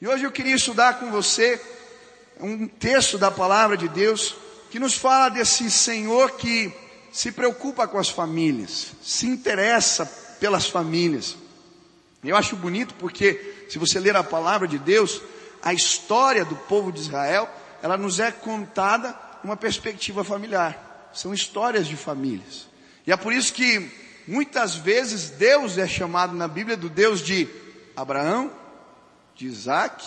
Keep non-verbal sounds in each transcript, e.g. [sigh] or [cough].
E hoje eu queria estudar com você um texto da palavra de Deus que nos fala desse Senhor que se preocupa com as famílias, se interessa pelas famílias. Eu acho bonito porque se você ler a palavra de Deus, a história do povo de Israel, ela nos é contada uma perspectiva familiar. São histórias de famílias. E é por isso que muitas vezes Deus é chamado na Bíblia do Deus de Abraão, de Isaac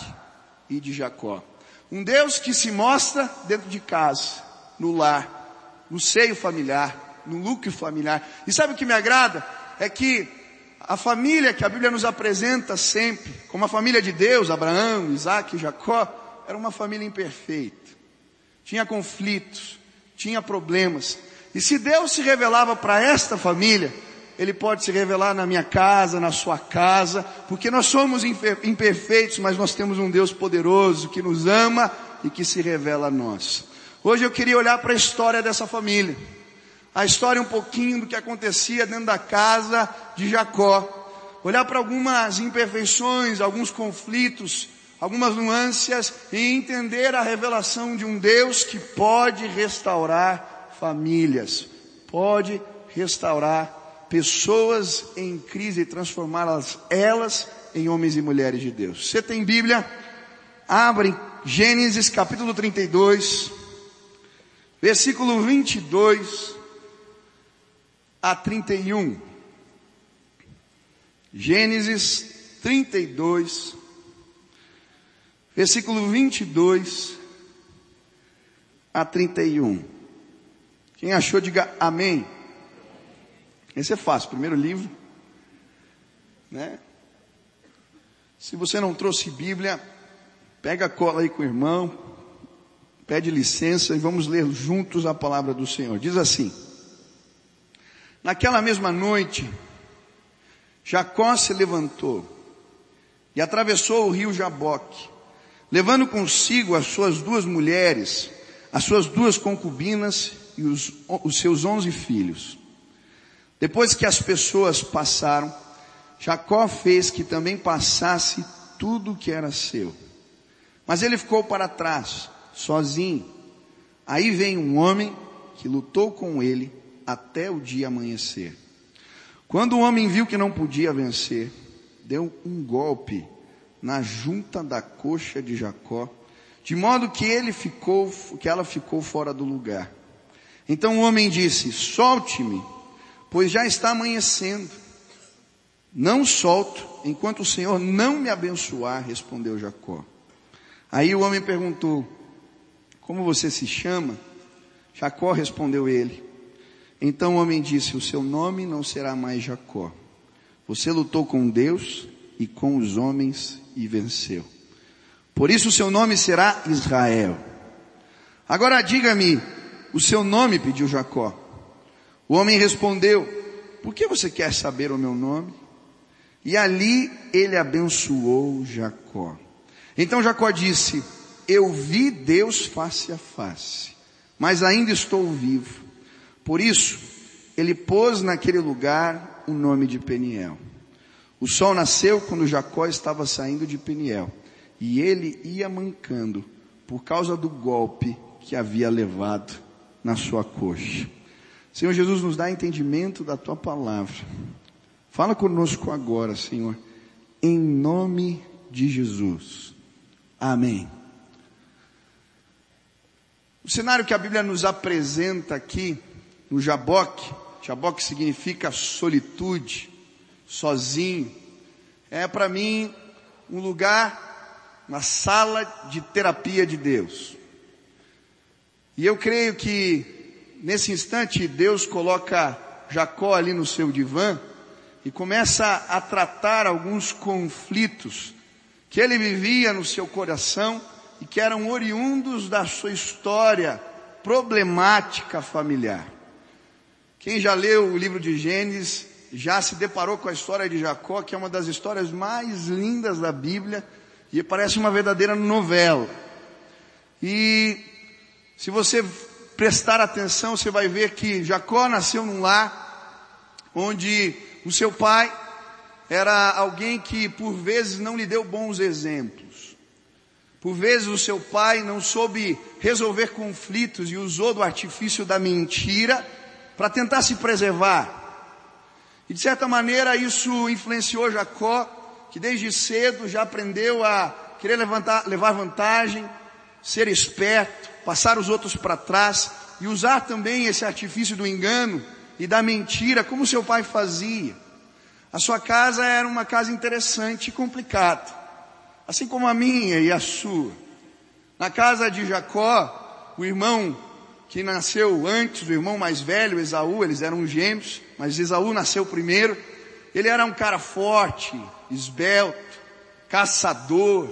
e de Jacó. Um Deus que se mostra dentro de casa, no lar, no seio familiar, no núcleo familiar. E sabe o que me agrada? É que a família que a Bíblia nos apresenta sempre, como a família de Deus, Abraão, Isaac e Jacó, era uma família imperfeita. Tinha conflitos, tinha problemas. E se Deus se revelava para esta família, Ele pode se revelar na minha casa, na sua casa, porque nós somos imperfeitos, mas nós temos um Deus poderoso que nos ama e que se revela a nós. Hoje eu queria olhar para a história dessa família a história um pouquinho do que acontecia dentro da casa de Jacó. Olhar para algumas imperfeições, alguns conflitos, algumas nuances e entender a revelação de um Deus que pode restaurar famílias, pode restaurar pessoas em crise e transformá-las elas em homens e mulheres de Deus. Você tem Bíblia? Abre Gênesis capítulo 32, versículo 22 a 31. Gênesis 32, versículo 22 a 31. Quem achou, diga amém. Esse é fácil, primeiro livro, né? Se você não trouxe Bíblia, pega a cola aí com o irmão, pede licença e vamos ler juntos a palavra do Senhor. Diz assim: Naquela mesma noite, Jacó se levantou e atravessou o rio Jaboque, levando consigo as suas duas mulheres, as suas duas concubinas e os, os seus onze filhos. Depois que as pessoas passaram, Jacó fez que também passasse tudo que era seu. Mas ele ficou para trás, sozinho. Aí vem um homem que lutou com ele até o dia amanhecer. Quando o homem viu que não podia vencer, deu um golpe na junta da coxa de Jacó, de modo que ele ficou, que ela ficou fora do lugar. Então o homem disse: Solte-me, pois já está amanhecendo. Não solto, enquanto o Senhor não me abençoar, respondeu Jacó. Aí o homem perguntou: Como você se chama? Jacó respondeu ele: então o homem disse: O seu nome não será mais Jacó. Você lutou com Deus e com os homens e venceu. Por isso o seu nome será Israel. Agora diga-me, o seu nome, pediu Jacó. O homem respondeu: Por que você quer saber o meu nome? E ali ele abençoou Jacó. Então Jacó disse: Eu vi Deus face a face, mas ainda estou vivo. Por isso, ele pôs naquele lugar o nome de Peniel. O sol nasceu quando Jacó estava saindo de Peniel, e ele ia mancando por causa do golpe que havia levado na sua coxa. Senhor Jesus, nos dá entendimento da tua palavra. Fala conosco agora, Senhor, em nome de Jesus. Amém. O cenário que a Bíblia nos apresenta aqui no Jaboque. Jaboque significa solitude, sozinho. É para mim um lugar, uma sala de terapia de Deus. E eu creio que nesse instante Deus coloca Jacó ali no seu divã e começa a tratar alguns conflitos que ele vivia no seu coração e que eram oriundos da sua história problemática familiar. Quem já leu o livro de Gênesis já se deparou com a história de Jacó, que é uma das histórias mais lindas da Bíblia e parece uma verdadeira novela. E se você prestar atenção, você vai ver que Jacó nasceu num lar onde o seu pai era alguém que por vezes não lhe deu bons exemplos. Por vezes o seu pai não soube resolver conflitos e usou do artifício da mentira para tentar se preservar. E de certa maneira isso influenciou Jacó, que desde cedo já aprendeu a querer levantar, levar vantagem, ser esperto, passar os outros para trás e usar também esse artifício do engano e da mentira, como seu pai fazia. A sua casa era uma casa interessante e complicada, assim como a minha e a sua. Na casa de Jacó, o irmão que nasceu antes, o irmão mais velho, Esaú, eles eram gêmeos, mas Esaú nasceu primeiro. Ele era um cara forte, esbelto, caçador,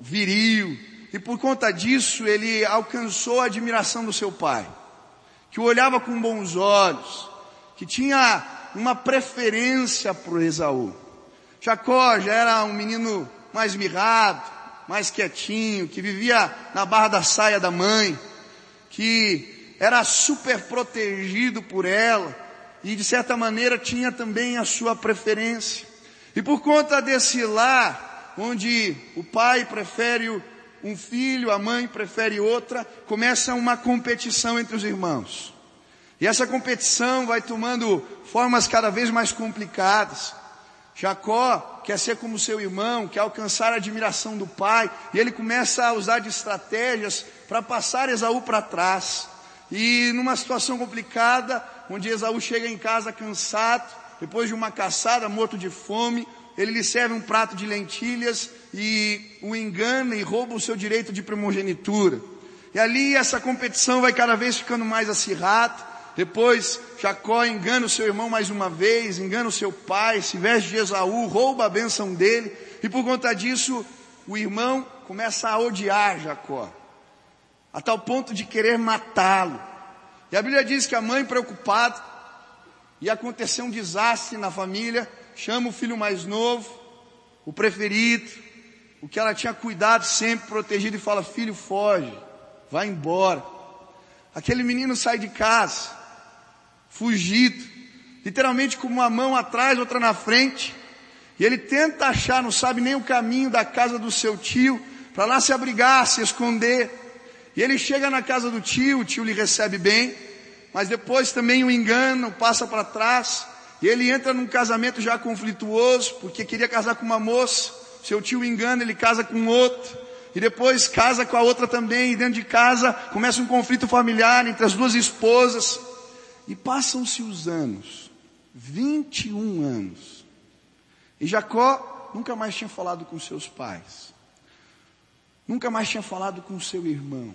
viril, e por conta disso ele alcançou a admiração do seu pai, que o olhava com bons olhos, que tinha uma preferência por Esaú. Jacó já era um menino mais mirrado, mais quietinho, que vivia na barra da saia da mãe, que era super protegido por ela e de certa maneira tinha também a sua preferência. E por conta desse lar, onde o pai prefere um filho, a mãe prefere outra, começa uma competição entre os irmãos. E essa competição vai tomando formas cada vez mais complicadas. Jacó quer ser como seu irmão, quer alcançar a admiração do pai, e ele começa a usar de estratégias para passar Esaú para trás. E numa situação complicada, onde Esaú chega em casa cansado, depois de uma caçada, morto de fome, ele lhe serve um prato de lentilhas e o engana e rouba o seu direito de primogenitura. E ali essa competição vai cada vez ficando mais acirrada. Depois Jacó engana o seu irmão mais uma vez, engana o seu pai, se veste de Esaú, rouba a bênção dele, e por conta disso o irmão começa a odiar Jacó, a tal ponto de querer matá-lo. E a Bíblia diz que a mãe preocupada, e aconteceu um desastre na família, chama o filho mais novo, o preferido, o que ela tinha cuidado sempre, protegido, e fala: Filho, foge, vai embora. Aquele menino sai de casa, fugido, literalmente com uma mão atrás, outra na frente, e ele tenta achar, não sabe nem o caminho da casa do seu tio, para lá se abrigar, se esconder. E ele chega na casa do tio, o tio lhe recebe bem, mas depois também o engana, passa para trás, e ele entra num casamento já conflituoso, porque queria casar com uma moça, seu tio engana, ele casa com outro, e depois casa com a outra também, e dentro de casa começa um conflito familiar entre as duas esposas. E passam-se os anos, 21 anos. E Jacó nunca mais tinha falado com seus pais. Nunca mais tinha falado com seu irmão.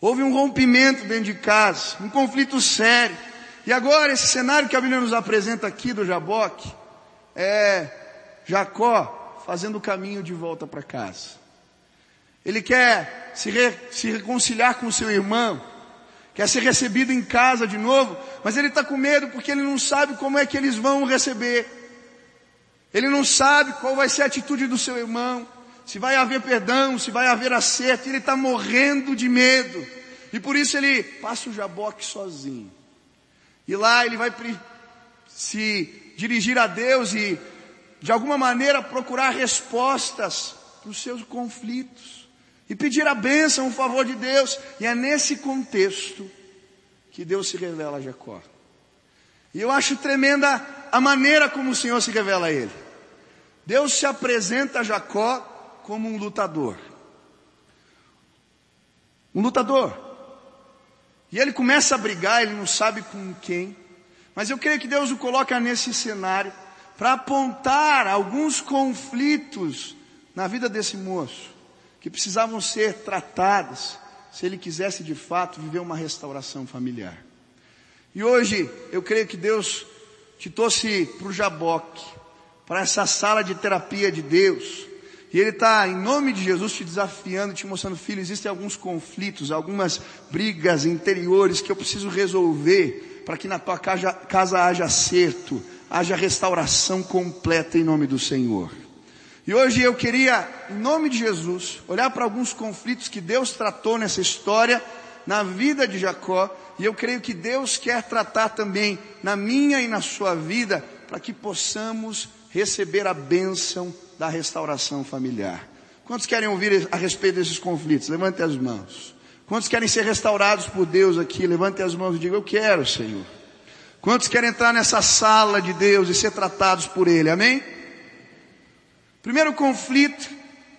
Houve um rompimento dentro de casa, um conflito sério. E agora esse cenário que a Bíblia nos apresenta aqui do Jaboque é Jacó fazendo o caminho de volta para casa. Ele quer se, re, se reconciliar com seu irmão quer ser recebido em casa de novo, mas ele está com medo porque ele não sabe como é que eles vão receber. Ele não sabe qual vai ser a atitude do seu irmão, se vai haver perdão, se vai haver acerto, ele está morrendo de medo. E por isso ele passa o jaboque sozinho. E lá ele vai se dirigir a Deus e, de alguma maneira, procurar respostas para os seus conflitos e pedir a bênção, o favor de Deus. E é nesse contexto que Deus se revela a Jacó. E eu acho tremenda a maneira como o Senhor se revela a ele. Deus se apresenta a Jacó como um lutador. Um lutador. E ele começa a brigar, ele não sabe com quem. Mas eu creio que Deus o coloca nesse cenário para apontar alguns conflitos na vida desse moço que precisavam ser tratadas se ele quisesse de fato viver uma restauração familiar. E hoje eu creio que Deus te trouxe para o Jaboque, para essa sala de terapia de Deus. E Ele está, em nome de Jesus, te desafiando, te mostrando, filho, existem alguns conflitos, algumas brigas interiores que eu preciso resolver para que na tua casa, casa haja acerto, haja restauração completa em nome do Senhor. E hoje eu queria, em nome de Jesus, olhar para alguns conflitos que Deus tratou nessa história, na vida de Jacó, e eu creio que Deus quer tratar também na minha e na sua vida, para que possamos receber a bênção da restauração familiar. Quantos querem ouvir a respeito desses conflitos? Levante as mãos. Quantos querem ser restaurados por Deus aqui? Levante as mãos e diga, eu quero, Senhor. Quantos querem entrar nessa sala de Deus e ser tratados por Ele? Amém? Primeiro conflito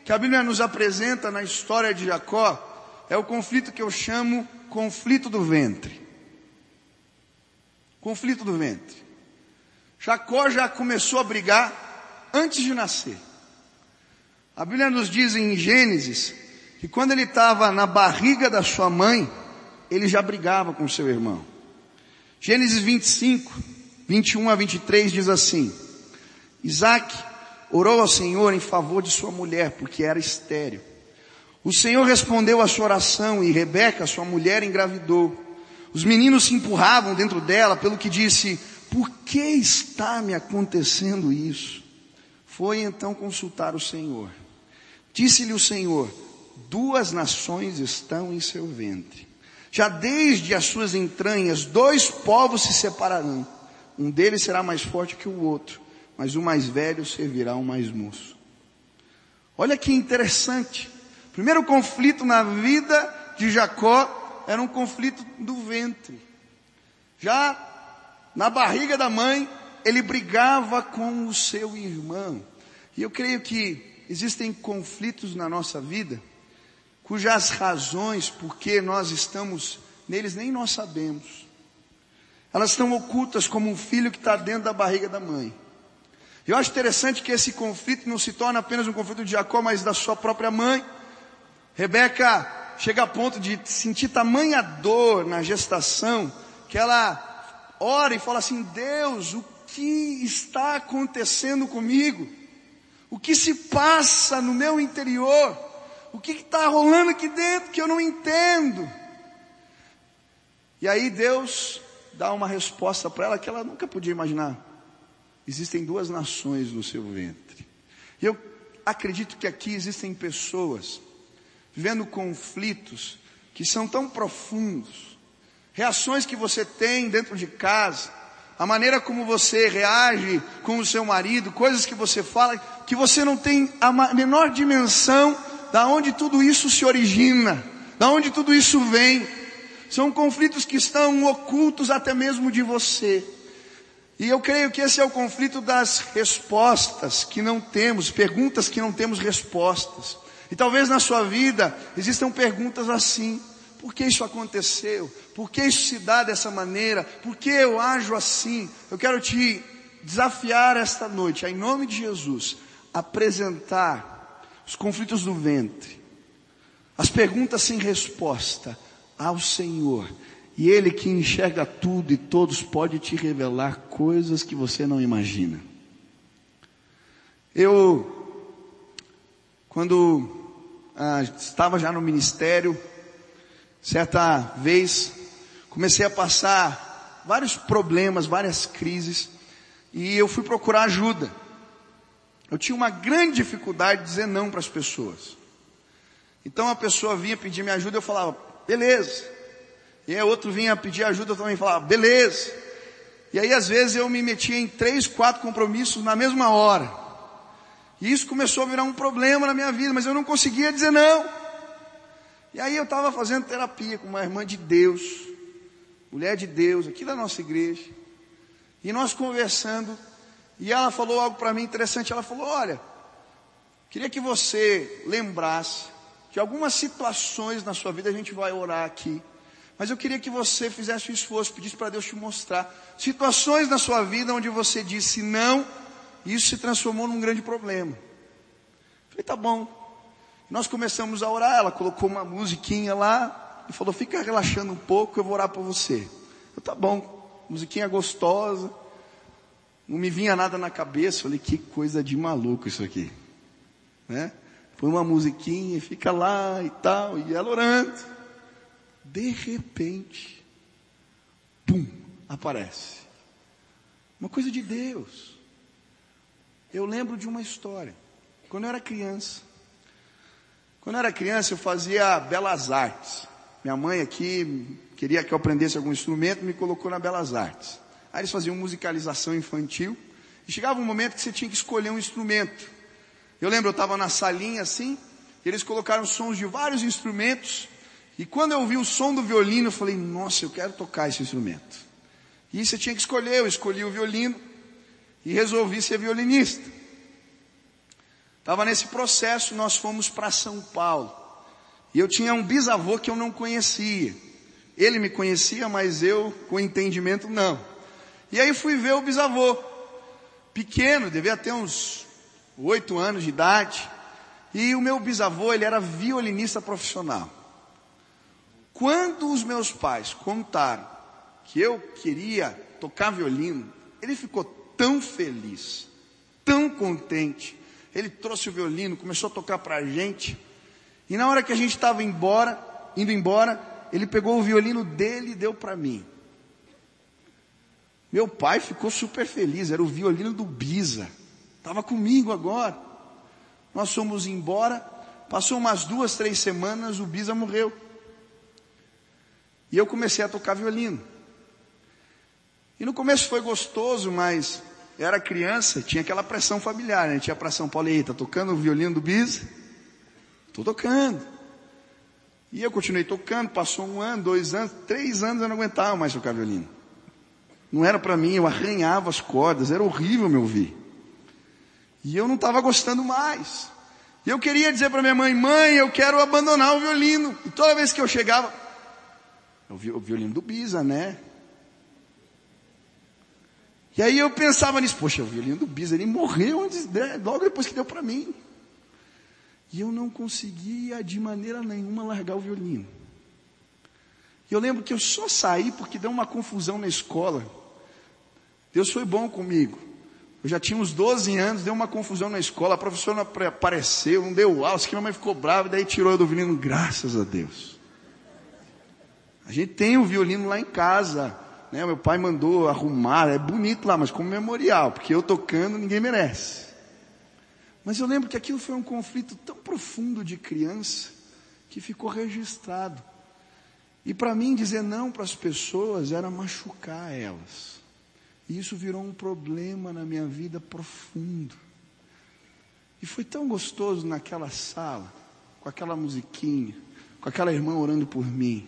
que a Bíblia nos apresenta na história de Jacó é o conflito que eu chamo conflito do ventre. Conflito do ventre. Jacó já começou a brigar antes de nascer. A Bíblia nos diz em Gênesis que quando ele estava na barriga da sua mãe, ele já brigava com seu irmão. Gênesis 25, 21 a 23 diz assim: Isaac orou ao Senhor em favor de sua mulher, porque era estéril. O Senhor respondeu à sua oração e Rebeca, sua mulher, engravidou. Os meninos se empurravam dentro dela, pelo que disse, por que está me acontecendo isso? Foi então consultar o Senhor. Disse-lhe o Senhor, duas nações estão em seu ventre. Já desde as suas entranhas, dois povos se separarão. Um deles será mais forte que o outro, mas o mais velho servirá ao mais moço. Olha que interessante. Primeiro conflito na vida de Jacó era um conflito do ventre. Já na barriga da mãe, ele brigava com o seu irmão. E eu creio que existem conflitos na nossa vida, cujas razões por que nós estamos neles nem nós sabemos. Elas estão ocultas como um filho que está dentro da barriga da mãe. Eu acho interessante que esse conflito não se torna apenas um conflito de Jacó, mas da sua própria mãe. Rebeca chega a ponto de sentir tamanha dor na gestação que ela ora e fala assim: Deus, o que está acontecendo comigo? O que se passa no meu interior? O que está rolando aqui dentro que eu não entendo? E aí Deus dá uma resposta para ela que ela nunca podia imaginar. Existem duas nações no seu ventre. E eu acredito que aqui existem pessoas vivendo conflitos que são tão profundos, reações que você tem dentro de casa, a maneira como você reage com o seu marido, coisas que você fala, que você não tem a menor dimensão da onde tudo isso se origina, da onde tudo isso vem. São conflitos que estão ocultos até mesmo de você. E eu creio que esse é o conflito das respostas que não temos, perguntas que não temos respostas. E talvez na sua vida existam perguntas assim: por que isso aconteceu? Por que isso se dá dessa maneira? Por que eu ajo assim? Eu quero te desafiar esta noite, em nome de Jesus, apresentar os conflitos do ventre, as perguntas sem resposta ao Senhor. E Ele que enxerga tudo e todos pode te revelar coisas que você não imagina. Eu, quando ah, estava já no ministério, Certa vez, comecei a passar vários problemas, várias crises, e eu fui procurar ajuda. Eu tinha uma grande dificuldade de dizer não para as pessoas. Então a pessoa vinha pedir minha ajuda, eu falava, beleza. E aí outro vinha pedir ajuda, eu também falava, beleza. E aí às vezes eu me metia em três, quatro compromissos na mesma hora. E isso começou a virar um problema na minha vida, mas eu não conseguia dizer não. E aí eu estava fazendo terapia com uma irmã de Deus, mulher de Deus, aqui da nossa igreja. E nós conversando, e ela falou algo para mim interessante. Ela falou: Olha, queria que você lembrasse que algumas situações na sua vida a gente vai orar aqui. Mas eu queria que você fizesse o esforço, pedisse para Deus te mostrar situações na sua vida onde você disse não, e isso se transformou num grande problema. Eu falei, tá bom, nós começamos a orar, ela colocou uma musiquinha lá e falou: fica relaxando um pouco, eu vou orar por você. Eu, tá bom, musiquinha gostosa, não me vinha nada na cabeça, falei: que coisa de maluco isso aqui, né? Põe uma musiquinha, fica lá e tal, e ela orando. De repente, pum, aparece. Uma coisa de Deus. Eu lembro de uma história. Quando eu era criança, quando eu era criança, eu fazia belas artes. Minha mãe aqui queria que eu aprendesse algum instrumento, me colocou na belas artes. Aí eles faziam musicalização infantil. E chegava um momento que você tinha que escolher um instrumento. Eu lembro, eu estava na salinha assim, Eles colocaram sons de vários instrumentos. E quando eu ouvi o som do violino, eu falei, nossa, eu quero tocar esse instrumento. E você tinha que escolher, eu escolhi o violino e resolvi ser violinista. Estava nesse processo, nós fomos para São Paulo. E eu tinha um bisavô que eu não conhecia. Ele me conhecia, mas eu, com entendimento, não. E aí fui ver o bisavô. Pequeno, devia ter uns oito anos de idade. E o meu bisavô, ele era violinista profissional. Quando os meus pais contaram que eu queria tocar violino, ele ficou tão feliz, tão contente. Ele trouxe o violino, começou a tocar para a gente. E na hora que a gente estava embora, indo embora, ele pegou o violino dele e deu para mim. Meu pai ficou super feliz, era o violino do Bisa. Estava comigo agora. Nós fomos embora, passou umas duas, três semanas, o Bisa morreu. E eu comecei a tocar violino. E no começo foi gostoso, mas eu era criança, tinha aquela pressão familiar, né? Tinha para São Paulo, e tá tocando o violino do Bisa? Tô tocando. E eu continuei tocando, passou um ano, dois anos, três anos eu não aguentava mais tocar violino. Não era para mim, eu arranhava as cordas, era horrível me ouvir. E eu não estava gostando mais. E eu queria dizer para minha mãe, mãe, eu quero abandonar o violino. E toda vez que eu chegava, o violino do Bisa, né? E aí eu pensava nisso, poxa, o violino do Bisa, ele morreu antes, né? logo depois que deu para mim. E eu não conseguia de maneira nenhuma largar o violino. E eu lembro que eu só saí porque deu uma confusão na escola. Deus foi bom comigo. Eu já tinha uns 12 anos, deu uma confusão na escola, a professora não apareceu, não deu aula, que minha mãe ficou brava, e daí tirou eu do violino, graças a Deus. A gente tem o violino lá em casa, né? Meu pai mandou arrumar, é bonito lá, mas como memorial, porque eu tocando ninguém merece. Mas eu lembro que aquilo foi um conflito tão profundo de criança, que ficou registrado. E para mim dizer não para as pessoas era machucar elas. E isso virou um problema na minha vida profundo. E foi tão gostoso naquela sala, com aquela musiquinha, com aquela irmã orando por mim,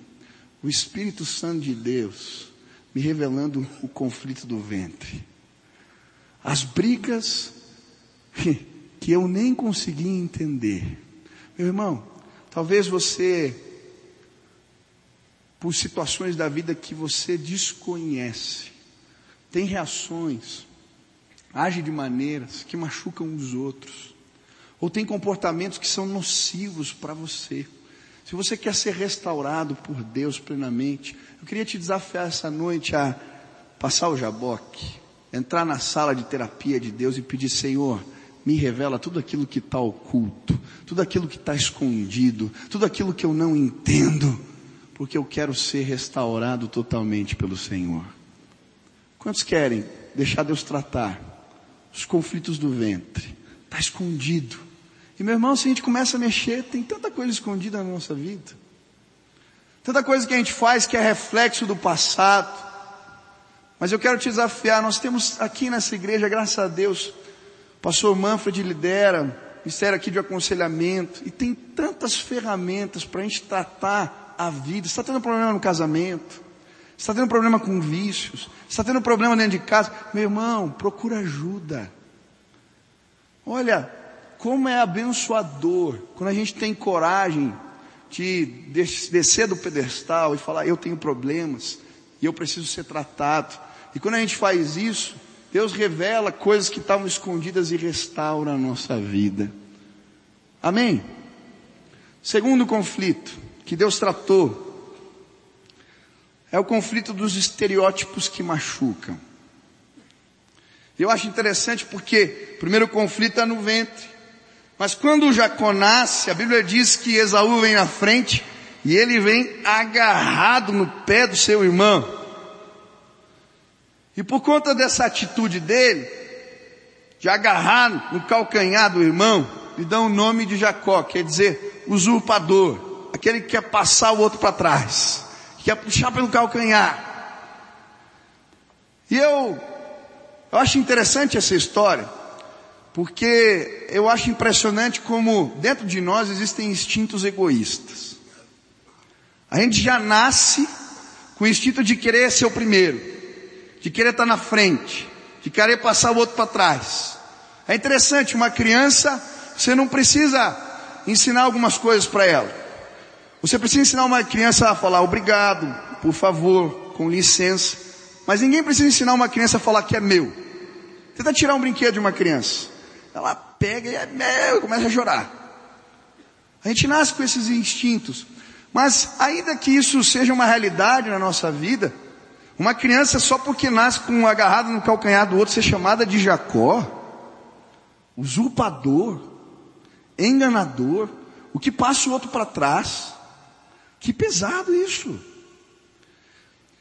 o Espírito Santo de Deus me revelando o conflito do ventre. As brigas [laughs] que eu nem conseguia entender. Meu irmão, talvez você, por situações da vida que você desconhece, tem reações, age de maneiras que machucam os outros, ou tem comportamentos que são nocivos para você. Se você quer ser restaurado por Deus plenamente, eu queria te desafiar essa noite a passar o jaboque, entrar na sala de terapia de Deus e pedir, Senhor, me revela tudo aquilo que está oculto, tudo aquilo que está escondido, tudo aquilo que eu não entendo, porque eu quero ser restaurado totalmente pelo Senhor. Quantos querem deixar Deus tratar os conflitos do ventre? Está escondido. E meu irmão, se a gente começa a mexer, tem tanta coisa escondida na nossa vida. Tanta coisa que a gente faz que é reflexo do passado. Mas eu quero te desafiar, nós temos aqui nessa igreja, graças a Deus, pastor Manfred lidera, ministério aqui de aconselhamento, e tem tantas ferramentas para a gente tratar a vida. Você está tendo problema no casamento, está tendo problema com vícios, está tendo problema dentro de casa, meu irmão, procura ajuda. Olha, como é abençoador quando a gente tem coragem de descer do pedestal e falar, eu tenho problemas e eu preciso ser tratado. E quando a gente faz isso, Deus revela coisas que estavam escondidas e restaura a nossa vida. Amém? Segundo conflito que Deus tratou é o conflito dos estereótipos que machucam. Eu acho interessante porque o primeiro conflito é no ventre. Mas quando Jacó nasce, a Bíblia diz que Esaú vem na frente e ele vem agarrado no pé do seu irmão. E por conta dessa atitude dele, de agarrar no calcanhar do irmão, lhe dão o nome de Jacó, quer dizer usurpador, aquele que quer passar o outro para trás que ia puxar pelo calcanhar. E eu, eu acho interessante essa história, porque eu acho impressionante como dentro de nós existem instintos egoístas. A gente já nasce com o instinto de querer ser o primeiro, de querer estar na frente, de querer passar o outro para trás. É interessante, uma criança, você não precisa ensinar algumas coisas para ela. Você precisa ensinar uma criança a falar obrigado, por favor, com licença. Mas ninguém precisa ensinar uma criança a falar que é meu. Tenta tirar um brinquedo de uma criança. Ela pega e é meu, começa a chorar. A gente nasce com esses instintos. Mas ainda que isso seja uma realidade na nossa vida, uma criança só porque nasce com um agarrado no calcanhar do outro ser chamada de Jacó, usurpador, enganador, o que passa o outro para trás. Que pesado isso.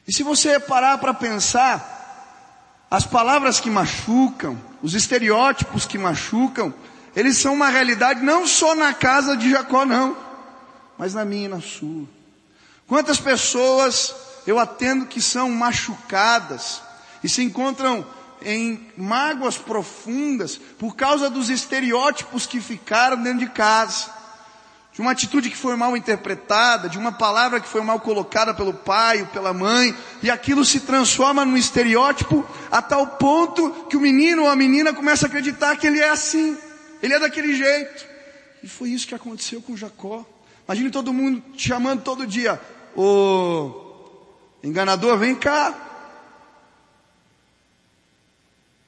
E se você parar para pensar, as palavras que machucam, os estereótipos que machucam, eles são uma realidade não só na casa de Jacó, não, mas na minha e na sua. Quantas pessoas eu atendo que são machucadas e se encontram em mágoas profundas por causa dos estereótipos que ficaram dentro de casa de uma atitude que foi mal interpretada, de uma palavra que foi mal colocada pelo pai ou pela mãe, e aquilo se transforma num estereótipo a tal ponto que o menino ou a menina começa a acreditar que ele é assim, ele é daquele jeito. E foi isso que aconteceu com Jacó. Imagine todo mundo te chamando todo dia, ô enganador, vem cá.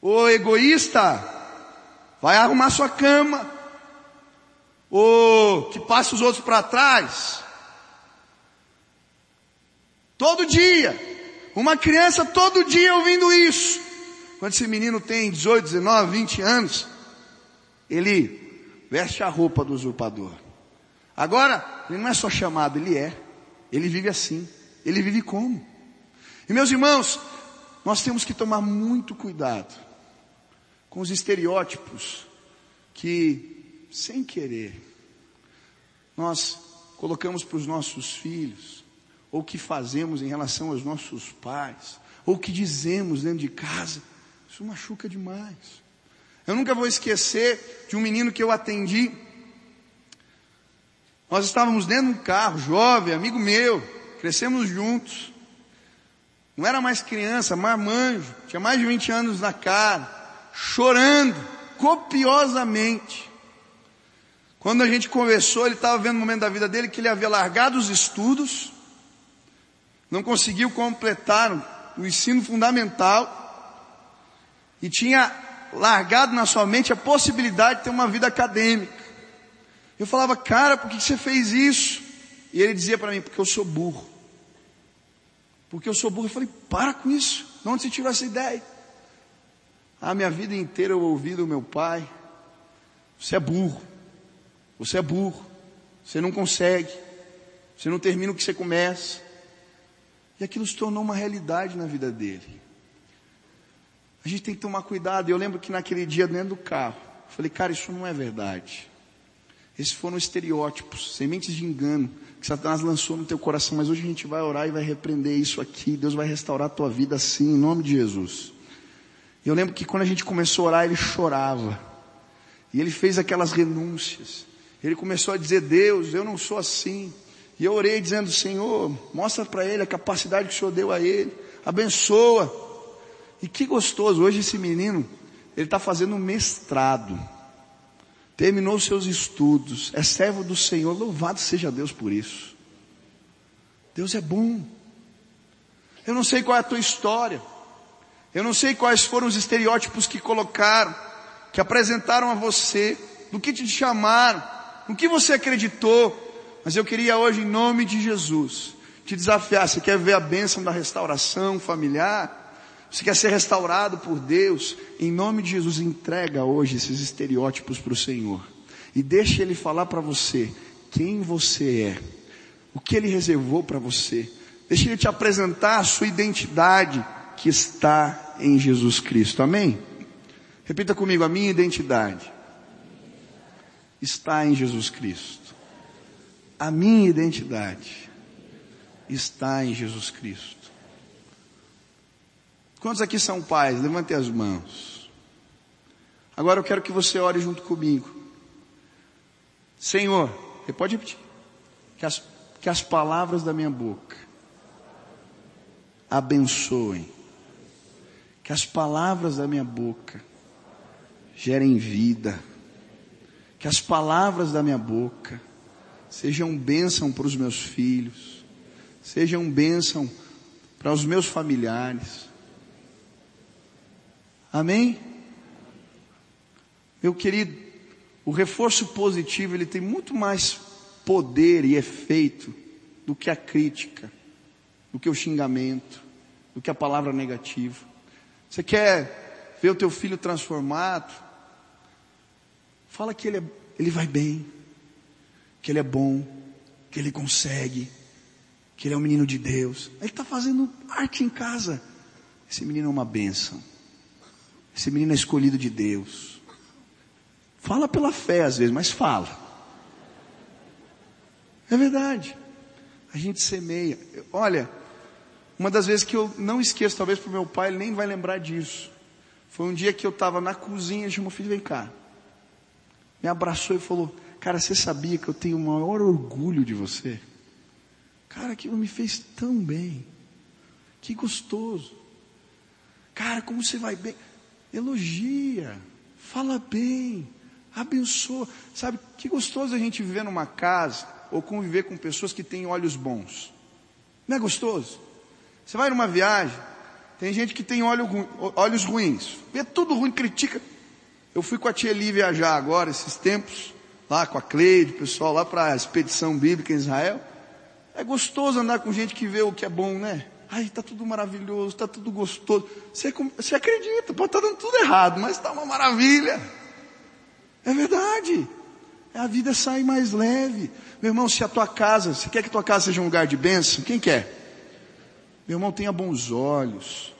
Ô egoísta, vai arrumar sua cama ou que passa os outros para trás. Todo dia, uma criança todo dia ouvindo isso. Quando esse menino tem 18, 19, 20 anos, ele veste a roupa do usurpador. Agora, ele não é só chamado, ele é. Ele vive assim. Ele vive como? E meus irmãos, nós temos que tomar muito cuidado com os estereótipos que sem querer, nós colocamos para os nossos filhos, ou que fazemos em relação aos nossos pais, ou que dizemos dentro de casa, isso machuca demais. Eu nunca vou esquecer de um menino que eu atendi. Nós estávamos dentro de um carro, jovem, amigo meu, crescemos juntos. Não era mais criança, marmanjo, tinha mais de 20 anos na cara, chorando copiosamente. Quando a gente conversou, ele estava vendo no momento da vida dele que ele havia largado os estudos, não conseguiu completar o ensino fundamental e tinha largado na sua mente a possibilidade de ter uma vida acadêmica. Eu falava, cara, por que você fez isso? E ele dizia para mim, porque eu sou burro. Porque eu sou burro. Eu falei, para com isso. De onde você tirou essa ideia? A minha vida inteira eu ouvi do meu pai, você é burro. Você é burro. Você não consegue. Você não termina o que você começa. E aquilo se tornou uma realidade na vida dele. A gente tem que tomar cuidado. Eu lembro que naquele dia dentro do carro, falei, cara, isso não é verdade. Esses foram estereótipos, sementes de engano que Satanás lançou no teu coração. Mas hoje a gente vai orar e vai repreender isso aqui. Deus vai restaurar a tua vida assim, em nome de Jesus. E eu lembro que quando a gente começou a orar, ele chorava. E ele fez aquelas renúncias. Ele começou a dizer: Deus, eu não sou assim. E eu orei dizendo: Senhor, mostra para ele a capacidade que o Senhor deu a ele, abençoa. E que gostoso, hoje esse menino, ele está fazendo um mestrado, terminou seus estudos, é servo do Senhor, louvado seja Deus por isso. Deus é bom. Eu não sei qual é a tua história, eu não sei quais foram os estereótipos que colocaram, que apresentaram a você, do que te chamaram, no que você acreditou, mas eu queria hoje, em nome de Jesus, te desafiar. Você quer ver a bênção da restauração familiar? Você quer ser restaurado por Deus? Em nome de Jesus, entrega hoje esses estereótipos para o Senhor. E deixe Ele falar para você quem você é. O que Ele reservou para você. Deixe Ele te apresentar a sua identidade que está em Jesus Cristo. Amém? Repita comigo, a minha identidade está em Jesus Cristo. A minha identidade está em Jesus Cristo. Quantos aqui são pais? Levante as mãos. Agora eu quero que você ore junto comigo. Senhor, você pode repetir. Que as, que as palavras da minha boca abençoem. Que as palavras da minha boca gerem vida. Que as palavras da minha boca sejam bênção para os meus filhos, sejam bênção para os meus familiares. Amém? Meu querido, o reforço positivo ele tem muito mais poder e efeito do que a crítica, do que o xingamento, do que a palavra negativa. Você quer ver o teu filho transformado? Fala que ele, é, ele vai bem, que ele é bom, que ele consegue, que ele é um menino de Deus. Ele está fazendo arte em casa. Esse menino é uma bênção. Esse menino é escolhido de Deus. Fala pela fé às vezes, mas fala. É verdade. A gente semeia. Olha, uma das vezes que eu não esqueço, talvez para o meu pai, ele nem vai lembrar disso. Foi um dia que eu estava na cozinha de meu filho, vem cá. Me abraçou e falou, cara, você sabia que eu tenho o maior orgulho de você? Cara, aquilo me fez tão bem. Que gostoso. Cara, como você vai bem? Elogia, fala bem, abençoa. Sabe, que gostoso a gente viver numa casa ou conviver com pessoas que têm olhos bons. Não é gostoso? Você vai numa viagem, tem gente que tem olhos ruins, vê tudo ruim, critica. Eu fui com a tia Eli viajar agora, esses tempos, lá com a Cleide, o pessoal lá para a expedição bíblica em Israel. É gostoso andar com gente que vê o que é bom, né? Ai, está tudo maravilhoso, está tudo gostoso. Você, você acredita, pode estar tá dando tudo errado, mas está uma maravilha. É verdade. A vida sai mais leve. Meu irmão, se a tua casa, você quer que a tua casa seja um lugar de bênção? Quem quer? Meu irmão, tenha bons olhos.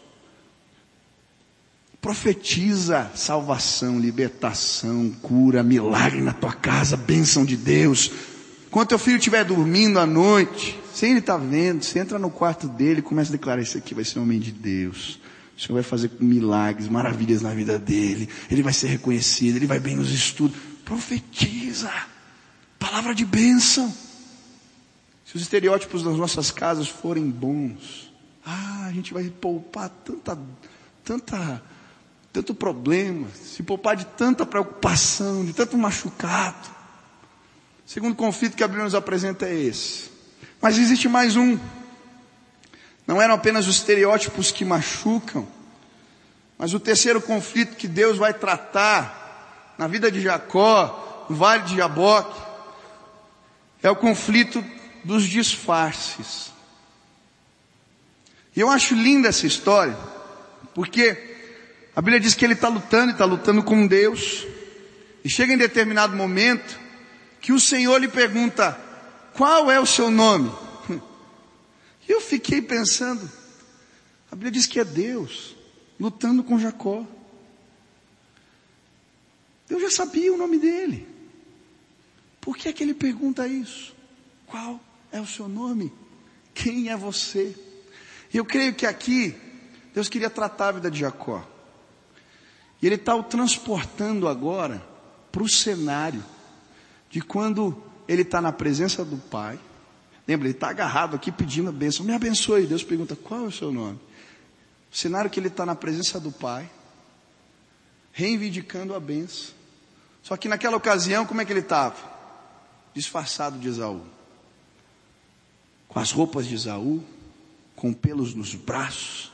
Profetiza salvação, libertação, cura, milagre na tua casa, bênção de Deus. Quando teu filho estiver dormindo à noite, sem ele estar tá vendo, você entra no quarto dele e começa a declarar: Isso aqui vai ser um homem de Deus. O Senhor vai fazer milagres, maravilhas na vida dele. Ele vai ser reconhecido, ele vai bem nos estudos. Profetiza. Palavra de bênção. Se os estereótipos das nossas casas forem bons, ah, a gente vai poupar tanta, tanta, tanto problema, se poupar de tanta preocupação, de tanto machucado. O segundo conflito que a Bíblia nos apresenta é esse. Mas existe mais um. Não eram apenas os estereótipos que machucam, mas o terceiro conflito que Deus vai tratar na vida de Jacó, no vale de Jaboque, é o conflito dos disfarces. E eu acho linda essa história, porque a Bíblia diz que ele está lutando, está lutando com Deus, e chega em determinado momento que o Senhor lhe pergunta: qual é o seu nome? [laughs] E eu fiquei pensando, a Bíblia diz que é Deus lutando com Jacó. Deus já sabia o nome dele. Por que é que ele pergunta isso? Qual é o seu nome? Quem é você? E eu creio que aqui, Deus queria tratar a vida de Jacó. E Ele está o transportando agora para o cenário de quando ele está na presença do Pai. Lembra, ele está agarrado aqui pedindo a bênção. Me abençoe. Deus pergunta, qual é o seu nome? O cenário que ele está na presença do Pai, reivindicando a bênção. Só que naquela ocasião, como é que ele estava? Disfarçado de Esaú. Com as roupas de Esaú, com pelos nos braços.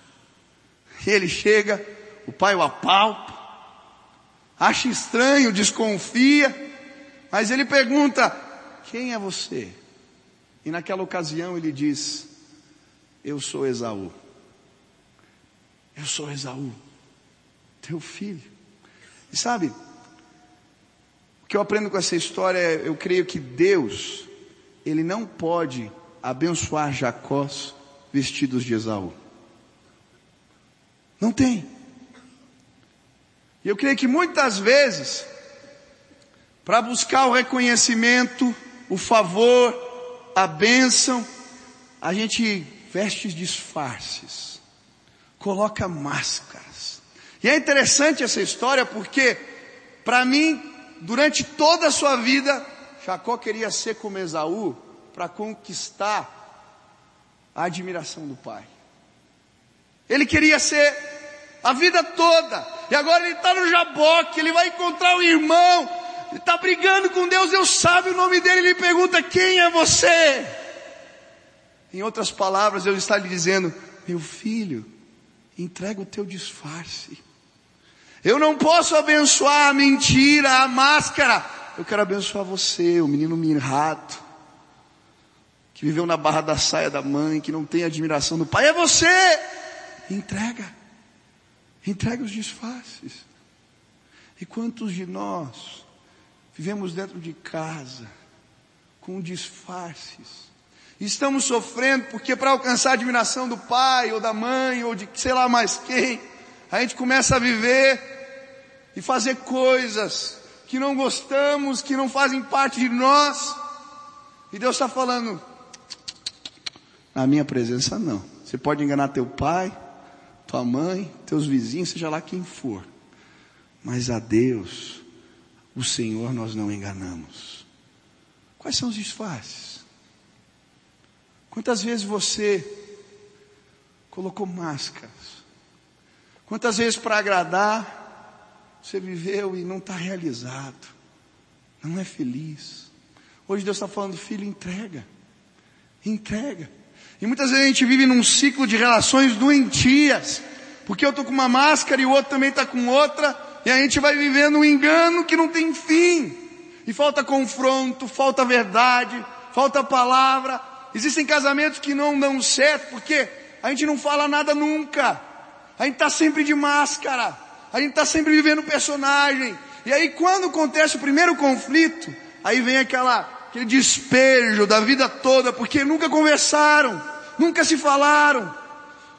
E ele chega, o pai o apalpa, acha estranho, desconfia, mas ele pergunta: Quem é você? E naquela ocasião ele diz: Eu sou Esaú. Eu sou Esaú, teu filho. E sabe, o que eu aprendo com essa história é, eu creio que Deus, Ele não pode abençoar Jacó vestidos de Esaú. Não tem. E eu creio que muitas vezes, para buscar o reconhecimento, o favor, a bênção, a gente veste disfarces, coloca máscaras. E é interessante essa história porque para mim, durante toda a sua vida, Jacó queria ser como Esaú para conquistar a admiração do pai. Ele queria ser a vida toda, e agora ele está no Jaboque, ele vai encontrar o irmão, ele está brigando com Deus, Deus sabe o nome dele, ele pergunta: Quem é você? Em outras palavras, Deus está lhe dizendo: Meu filho, entrega o teu disfarce. Eu não posso abençoar a mentira, a máscara. Eu quero abençoar você, o menino mirrado, que viveu na barra da saia da mãe, que não tem admiração do pai. É você! Entrega. Entrega os disfarces. E quantos de nós vivemos dentro de casa com disfarces? Estamos sofrendo porque para alcançar a admiração do pai ou da mãe ou de sei lá mais quem, a gente começa a viver e fazer coisas que não gostamos, que não fazem parte de nós. E Deus está falando, na minha presença não. Você pode enganar teu pai, tua mãe, teus vizinhos, seja lá quem for. Mas a Deus, o Senhor, nós não enganamos. Quais são os disfarces? Quantas vezes você colocou máscaras? Quantas vezes para agradar você viveu e não está realizado? Não é feliz. Hoje Deus está falando, filho, entrega. Entrega. E muitas vezes a gente vive num ciclo de relações doentias, porque eu estou com uma máscara e o outro também está com outra, e a gente vai vivendo um engano que não tem fim. E falta confronto, falta verdade, falta palavra. Existem casamentos que não dão certo porque a gente não fala nada nunca. A gente está sempre de máscara. A gente está sempre vivendo personagem. E aí quando acontece o primeiro conflito, aí vem aquela aquele despejo da vida toda, porque nunca conversaram, nunca se falaram.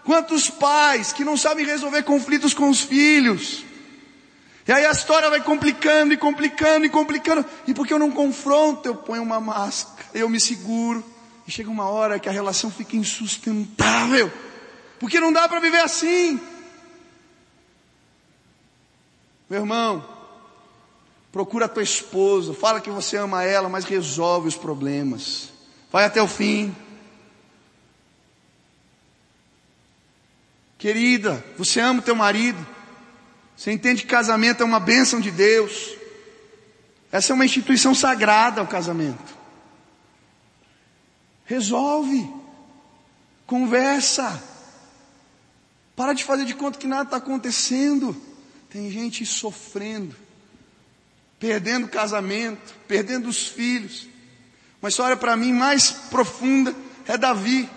Quantos pais que não sabem resolver conflitos com os filhos. E aí a história vai complicando e complicando e complicando. E porque eu não confronto, eu ponho uma máscara, eu me seguro. E chega uma hora que a relação fica insustentável. Porque não dá para viver assim. Meu irmão, Procura a tua esposa, fala que você ama ela, mas resolve os problemas. Vai até o fim. Querida, você ama o teu marido. Você entende que casamento é uma bênção de Deus. Essa é uma instituição sagrada, o casamento. Resolve. Conversa. Para de fazer de conta que nada está acontecendo. Tem gente sofrendo perdendo o casamento, perdendo os filhos. Uma história para mim mais profunda é Davi.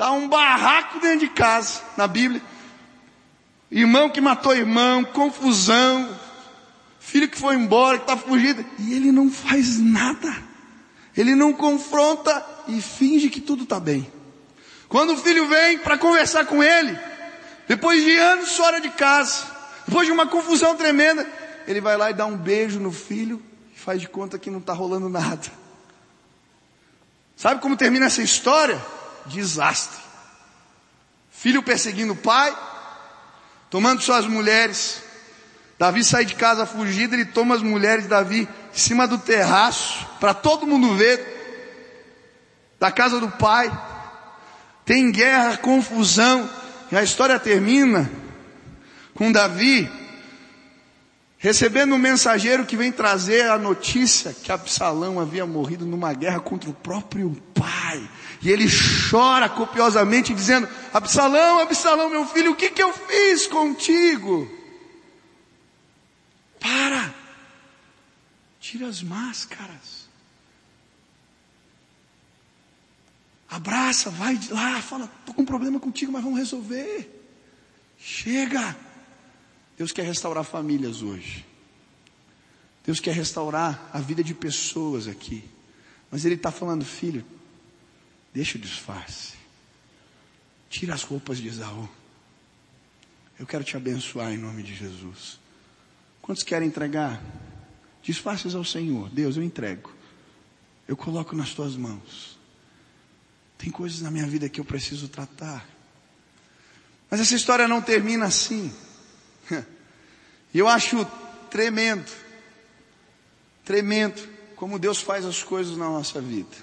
Tá um barraco dentro de casa, na Bíblia. Irmão que matou irmão, confusão, filho que foi embora, que está fugido, e ele não faz nada. Ele não confronta e finge que tudo está bem. Quando o filho vem para conversar com ele, depois de anos fora de casa, depois de uma confusão tremenda, ele vai lá e dá um beijo no filho e faz de conta que não está rolando nada. Sabe como termina essa história? Desastre. Filho perseguindo o pai, tomando suas mulheres. Davi sai de casa fugido, ele toma as mulheres de Davi em cima do terraço, para todo mundo ver, da casa do pai. Tem guerra, confusão, e a história termina com Davi recebendo um mensageiro que vem trazer a notícia que Absalão havia morrido numa guerra contra o próprio pai. E ele chora copiosamente dizendo, Absalão, Absalão, meu filho, o que que eu fiz contigo? Para! Tira as máscaras. Abraça, vai lá, fala, estou com um problema contigo, mas vamos resolver. Chega! Deus quer restaurar famílias hoje. Deus quer restaurar a vida de pessoas aqui. Mas Ele está falando, filho, deixa o disfarce. Tira as roupas de Esaú. Eu quero te abençoar em nome de Jesus. Quantos querem entregar? Disfarces ao Senhor. Deus, eu entrego. Eu coloco nas tuas mãos. Tem coisas na minha vida que eu preciso tratar. Mas essa história não termina assim. [laughs] E eu acho tremendo. Tremendo como Deus faz as coisas na nossa vida.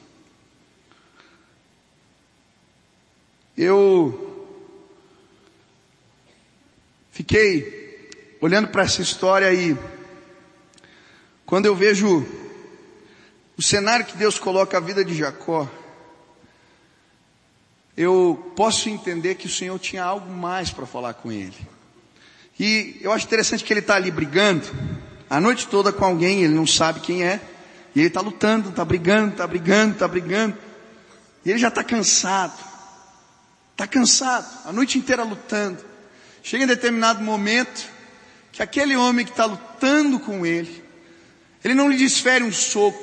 Eu fiquei olhando para essa história aí, quando eu vejo o cenário que Deus coloca a vida de Jacó, eu posso entender que o Senhor tinha algo mais para falar com ele. E eu acho interessante que ele está ali brigando, a noite toda com alguém, ele não sabe quem é, e ele está lutando, está brigando, está brigando, está brigando, e ele já está cansado, está cansado, a noite inteira lutando. Chega em determinado momento, que aquele homem que está lutando com ele, ele não lhe desfere um soco,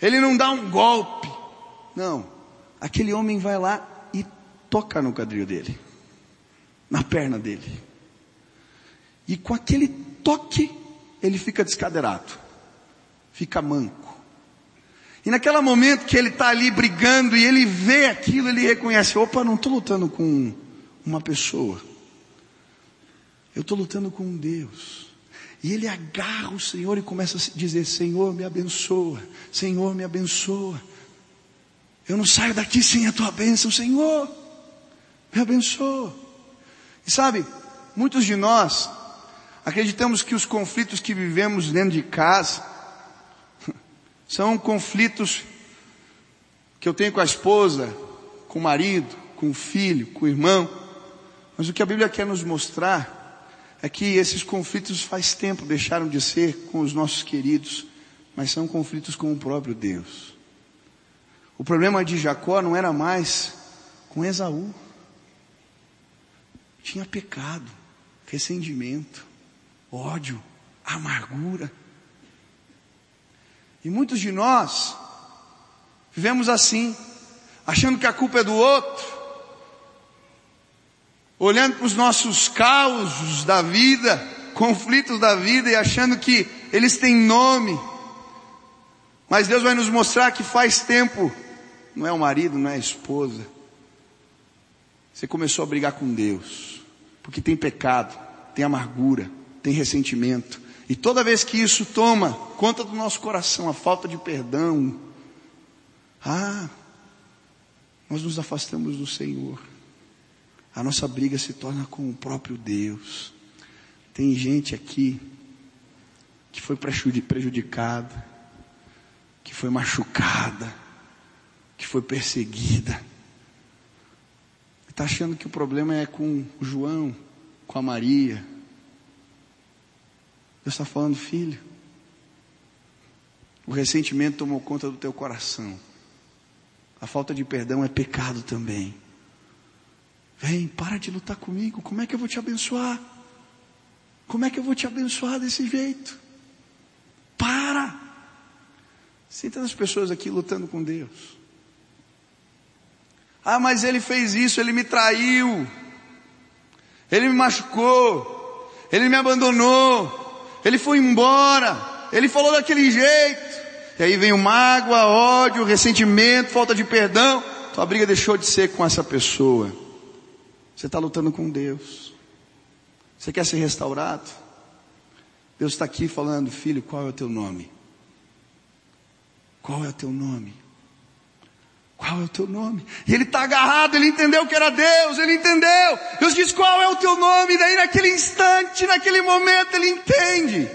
ele não dá um golpe, não, aquele homem vai lá e toca no quadril dele, na perna dele. E com aquele toque, ele fica descadeirado, fica manco. E naquele momento que ele está ali brigando e ele vê aquilo, ele reconhece: opa, não estou lutando com uma pessoa, eu estou lutando com Deus. E ele agarra o Senhor e começa a dizer: Senhor, me abençoa, Senhor, me abençoa. Eu não saio daqui sem a tua bênção, Senhor. Me abençoa. E sabe, muitos de nós acreditamos que os conflitos que vivemos dentro de casa são conflitos que eu tenho com a esposa, com o marido, com o filho, com o irmão. Mas o que a Bíblia quer nos mostrar é que esses conflitos faz tempo deixaram de ser com os nossos queridos, mas são conflitos com o próprio Deus. O problema de Jacó não era mais com Esaú. Tinha pecado, ressentimento, ódio, amargura. E muitos de nós vivemos assim, achando que a culpa é do outro, olhando para os nossos causos da vida, conflitos da vida e achando que eles têm nome. Mas Deus vai nos mostrar que faz tempo não é o marido, não é a esposa. Você começou a brigar com Deus, porque tem pecado, tem amargura, tem ressentimento. E toda vez que isso toma conta do nosso coração, a falta de perdão, ah, nós nos afastamos do Senhor. A nossa briga se torna com o próprio Deus. Tem gente aqui que foi prejudicada, que foi machucada, que foi perseguida. Está achando que o problema é com o João, com a Maria. Deus está falando, filho. O ressentimento tomou conta do teu coração. A falta de perdão é pecado também. Vem, para de lutar comigo. Como é que eu vou te abençoar? Como é que eu vou te abençoar desse jeito? Para! Tem tantas pessoas aqui lutando com Deus. Ah, mas ele fez isso, ele me traiu, ele me machucou, ele me abandonou, ele foi embora, ele falou daquele jeito. E aí vem o mágoa, ódio, ressentimento, falta de perdão. Tua briga deixou de ser com essa pessoa. Você está lutando com Deus. Você quer ser restaurado? Deus está aqui falando, filho, qual é o teu nome? Qual é o teu nome? Qual é o teu nome? E ele está agarrado, ele entendeu que era Deus, ele entendeu. Deus diz: Qual é o teu nome? E daí, naquele instante, naquele momento, ele entende.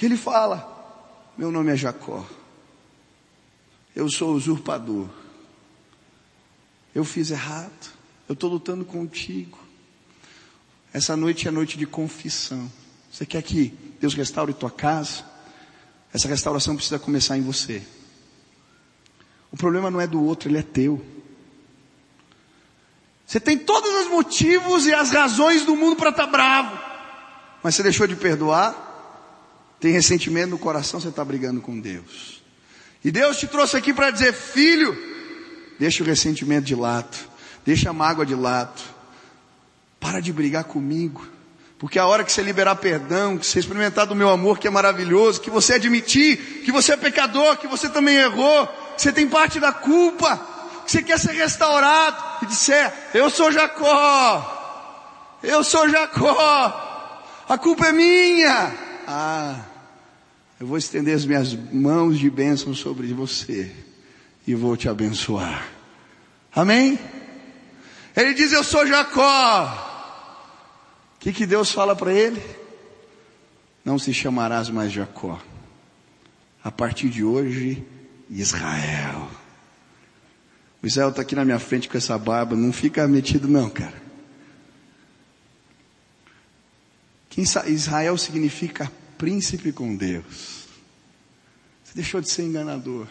E ele fala: Meu nome é Jacó. Eu sou usurpador. Eu fiz errado. Eu estou lutando contigo. Essa noite é noite de confissão. Você quer que Deus restaure tua casa? Essa restauração precisa começar em você. O problema não é do outro, ele é teu. Você tem todos os motivos e as razões do mundo para estar tá bravo. Mas você deixou de perdoar, tem ressentimento no coração, você está brigando com Deus. E Deus te trouxe aqui para dizer, filho, deixa o ressentimento de lado, deixa a mágoa de lado, para de brigar comigo. Porque a hora que você liberar perdão, que você experimentar do meu amor que é maravilhoso, que você admitir que você é pecador, que você também errou, você tem parte da culpa, que você quer ser restaurado e disser, eu sou Jacó, eu sou Jacó, a culpa é minha. Ah, eu vou estender as minhas mãos de bênção sobre você e vou te abençoar. Amém? Ele diz: Eu sou Jacó. O que, que Deus fala para ele? Não se chamarás mais Jacó. A partir de hoje, Israel. O Israel está aqui na minha frente com essa barba, não fica metido não, cara. Israel significa príncipe com Deus. Você deixou de ser enganador.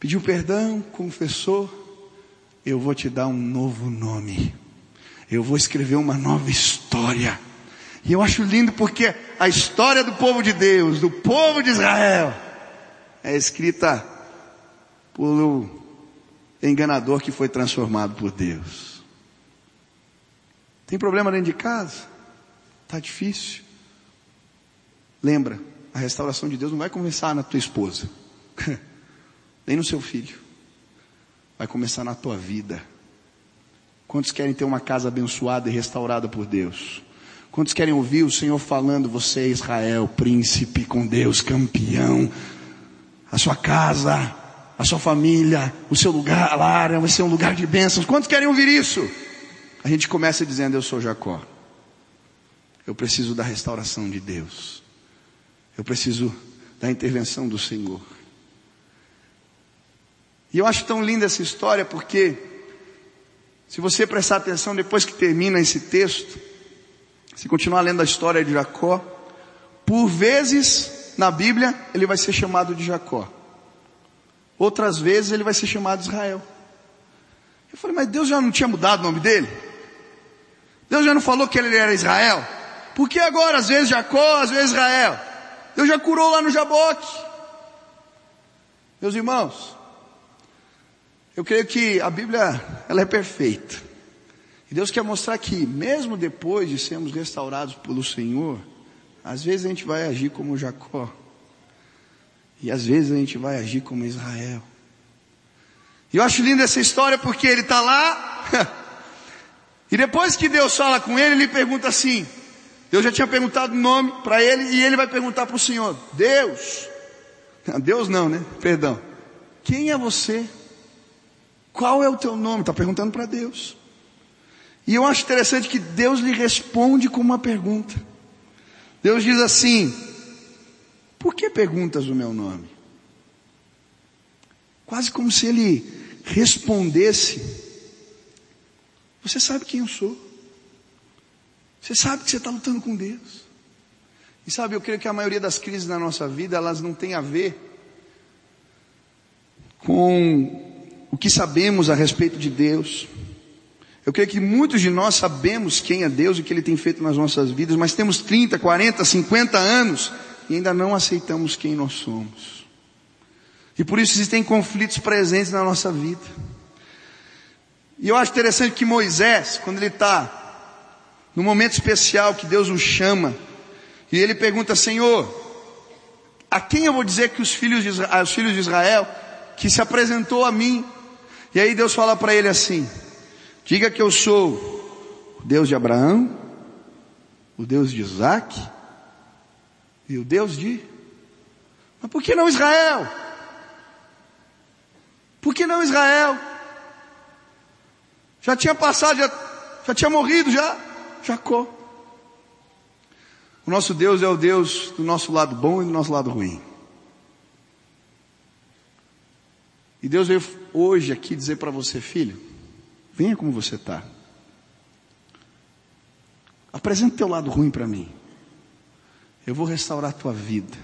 Pediu perdão, confessou. Eu vou te dar um novo nome. Eu vou escrever uma nova história. E eu acho lindo porque a história do povo de Deus, do povo de Israel, é escrita pelo enganador que foi transformado por Deus. Tem problema dentro de casa? Tá difícil. Lembra, a restauração de Deus não vai começar na tua esposa, [laughs] nem no seu filho. Vai começar na tua vida. Quantos querem ter uma casa abençoada e restaurada por Deus? Quantos querem ouvir o Senhor falando, você é Israel, príncipe com Deus, campeão, a sua casa, a sua família, o seu lugar, lá vai ser um lugar de bênçãos. Quantos querem ouvir isso? A gente começa dizendo, eu sou Jacó. Eu preciso da restauração de Deus. Eu preciso da intervenção do Senhor. E eu acho tão linda essa história porque, se você prestar atenção depois que termina esse texto, se continuar lendo a história de Jacó, por vezes na Bíblia ele vai ser chamado de Jacó. Outras vezes ele vai ser chamado de Israel. Eu falei, mas Deus já não tinha mudado o nome dele? Deus já não falou que ele era Israel? Por que agora às vezes Jacó, às vezes Israel? Deus já curou lá no Jaboque. Meus irmãos, eu creio que a Bíblia, ela é perfeita. E Deus quer mostrar que, mesmo depois de sermos restaurados pelo Senhor, às vezes a gente vai agir como Jacó. E às vezes a gente vai agir como Israel. E eu acho linda essa história porque ele está lá. [laughs] e depois que Deus fala com ele, ele pergunta assim. Deus já tinha perguntado o nome para ele e ele vai perguntar para o Senhor: Deus. [laughs] Deus não, né? Perdão. Quem é você? Qual é o teu nome? Está perguntando para Deus. E eu acho interessante que Deus lhe responde com uma pergunta. Deus diz assim: Por que perguntas o meu nome? Quase como se ele respondesse: Você sabe quem eu sou. Você sabe que você está lutando com Deus. E sabe, eu creio que a maioria das crises na nossa vida, elas não têm a ver com o que sabemos a respeito de Deus. Eu creio que muitos de nós sabemos quem é Deus e o que Ele tem feito nas nossas vidas, mas temos 30, 40, 50 anos e ainda não aceitamos quem nós somos. E por isso existem conflitos presentes na nossa vida. E eu acho interessante que Moisés, quando ele está no momento especial que Deus o chama, e ele pergunta, Senhor, a quem eu vou dizer que os filhos de Israel, os filhos de Israel que se apresentou a mim? E aí Deus fala para ele assim, Diga que eu sou o Deus de Abraão, o Deus de Isaac e o Deus de. Mas por que não Israel? Por que não Israel? Já tinha passado, já, já tinha morrido já. Jacó. O nosso Deus é o Deus do nosso lado bom e do nosso lado ruim. E Deus veio hoje aqui dizer para você, filho, Venha como você está. Apresenta teu lado ruim para mim. Eu vou restaurar a tua vida.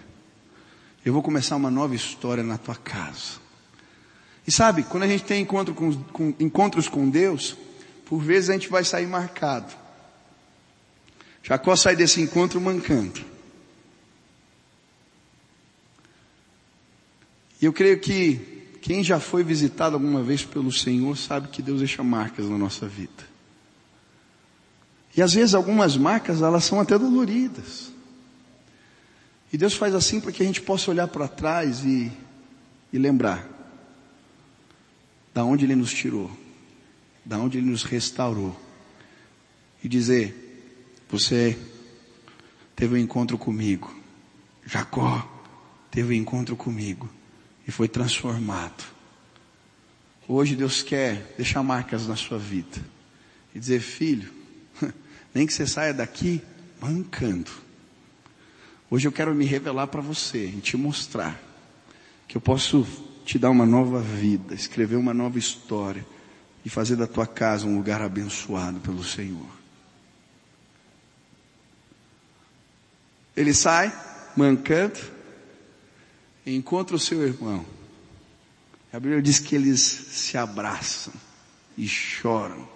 Eu vou começar uma nova história na tua casa. E sabe, quando a gente tem encontro com, com, encontros com Deus, por vezes a gente vai sair marcado. Jacó sai desse encontro mancando. E eu creio que quem já foi visitado alguma vez pelo Senhor sabe que Deus deixa marcas na nossa vida. E às vezes algumas marcas elas são até doloridas. E Deus faz assim para que a gente possa olhar para trás e, e lembrar da onde Ele nos tirou, da onde Ele nos restaurou. E dizer, você teve um encontro comigo. Jacó teve um encontro comigo e foi transformado. Hoje Deus quer deixar marcas na sua vida e dizer, filho, [laughs] nem que você saia daqui mancando. Hoje eu quero me revelar para você e te mostrar que eu posso te dar uma nova vida, escrever uma nova história e fazer da tua casa um lugar abençoado pelo Senhor. Ele sai mancando encontra o seu irmão. A Bíblia diz que eles se abraçam e choram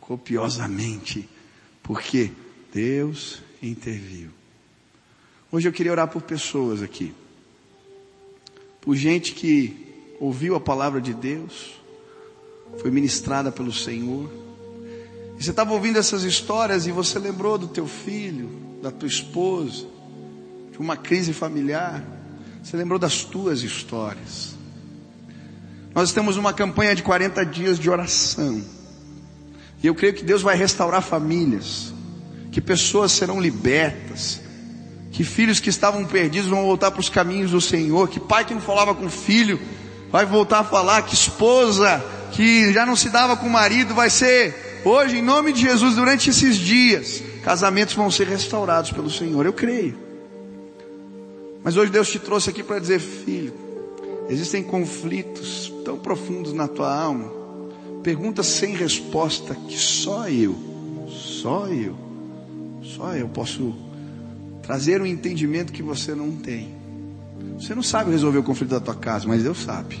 copiosamente, porque Deus interviu. Hoje eu queria orar por pessoas aqui, por gente que ouviu a palavra de Deus, foi ministrada pelo Senhor. E você estava ouvindo essas histórias e você lembrou do teu filho, da tua esposa, de uma crise familiar. Você lembrou das tuas histórias. Nós temos uma campanha de 40 dias de oração. E eu creio que Deus vai restaurar famílias, que pessoas serão libertas, que filhos que estavam perdidos vão voltar para os caminhos do Senhor, que pai que não falava com filho vai voltar a falar, que esposa que já não se dava com o marido vai ser hoje em nome de Jesus durante esses dias, casamentos vão ser restaurados pelo Senhor. Eu creio. Mas hoje Deus te trouxe aqui para dizer, filho, existem conflitos tão profundos na tua alma, perguntas sem resposta que só eu, só eu, só eu posso trazer um entendimento que você não tem. Você não sabe resolver o conflito da tua casa, mas Deus sabe.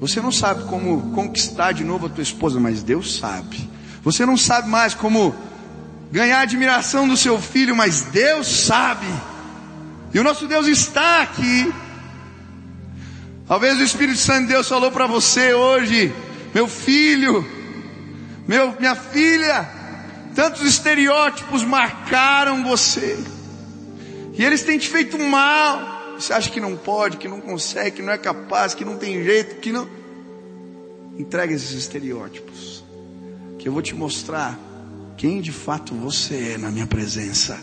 Você não sabe como conquistar de novo a tua esposa, mas Deus sabe. Você não sabe mais como ganhar a admiração do seu filho, mas Deus sabe. E o nosso Deus está aqui. Talvez o Espírito Santo de Deus falou para você hoje, meu filho, meu, minha filha, tantos estereótipos marcaram você. E eles têm te feito mal. Você acha que não pode, que não consegue, que não é capaz, que não tem jeito, que não. Entrega esses estereótipos. Que eu vou te mostrar quem de fato você é na minha presença.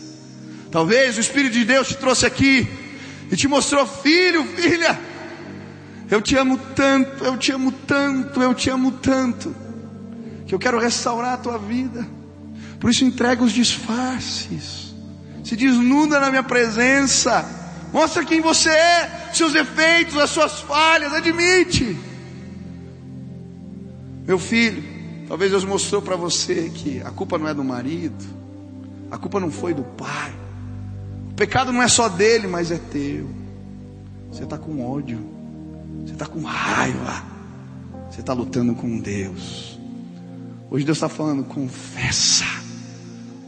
Talvez o Espírito de Deus te trouxe aqui e te mostrou, filho, filha, eu te amo tanto, eu te amo tanto, eu te amo tanto, que eu quero restaurar a tua vida. Por isso entrega os disfarces, se desnuda na minha presença, mostra quem você é, seus defeitos, as suas falhas, admite. Meu filho, talvez Deus mostrou para você que a culpa não é do marido, a culpa não foi do pai, o pecado não é só dele, mas é teu. Você está com ódio, você está com raiva, você está lutando com Deus. Hoje Deus está falando, confessa,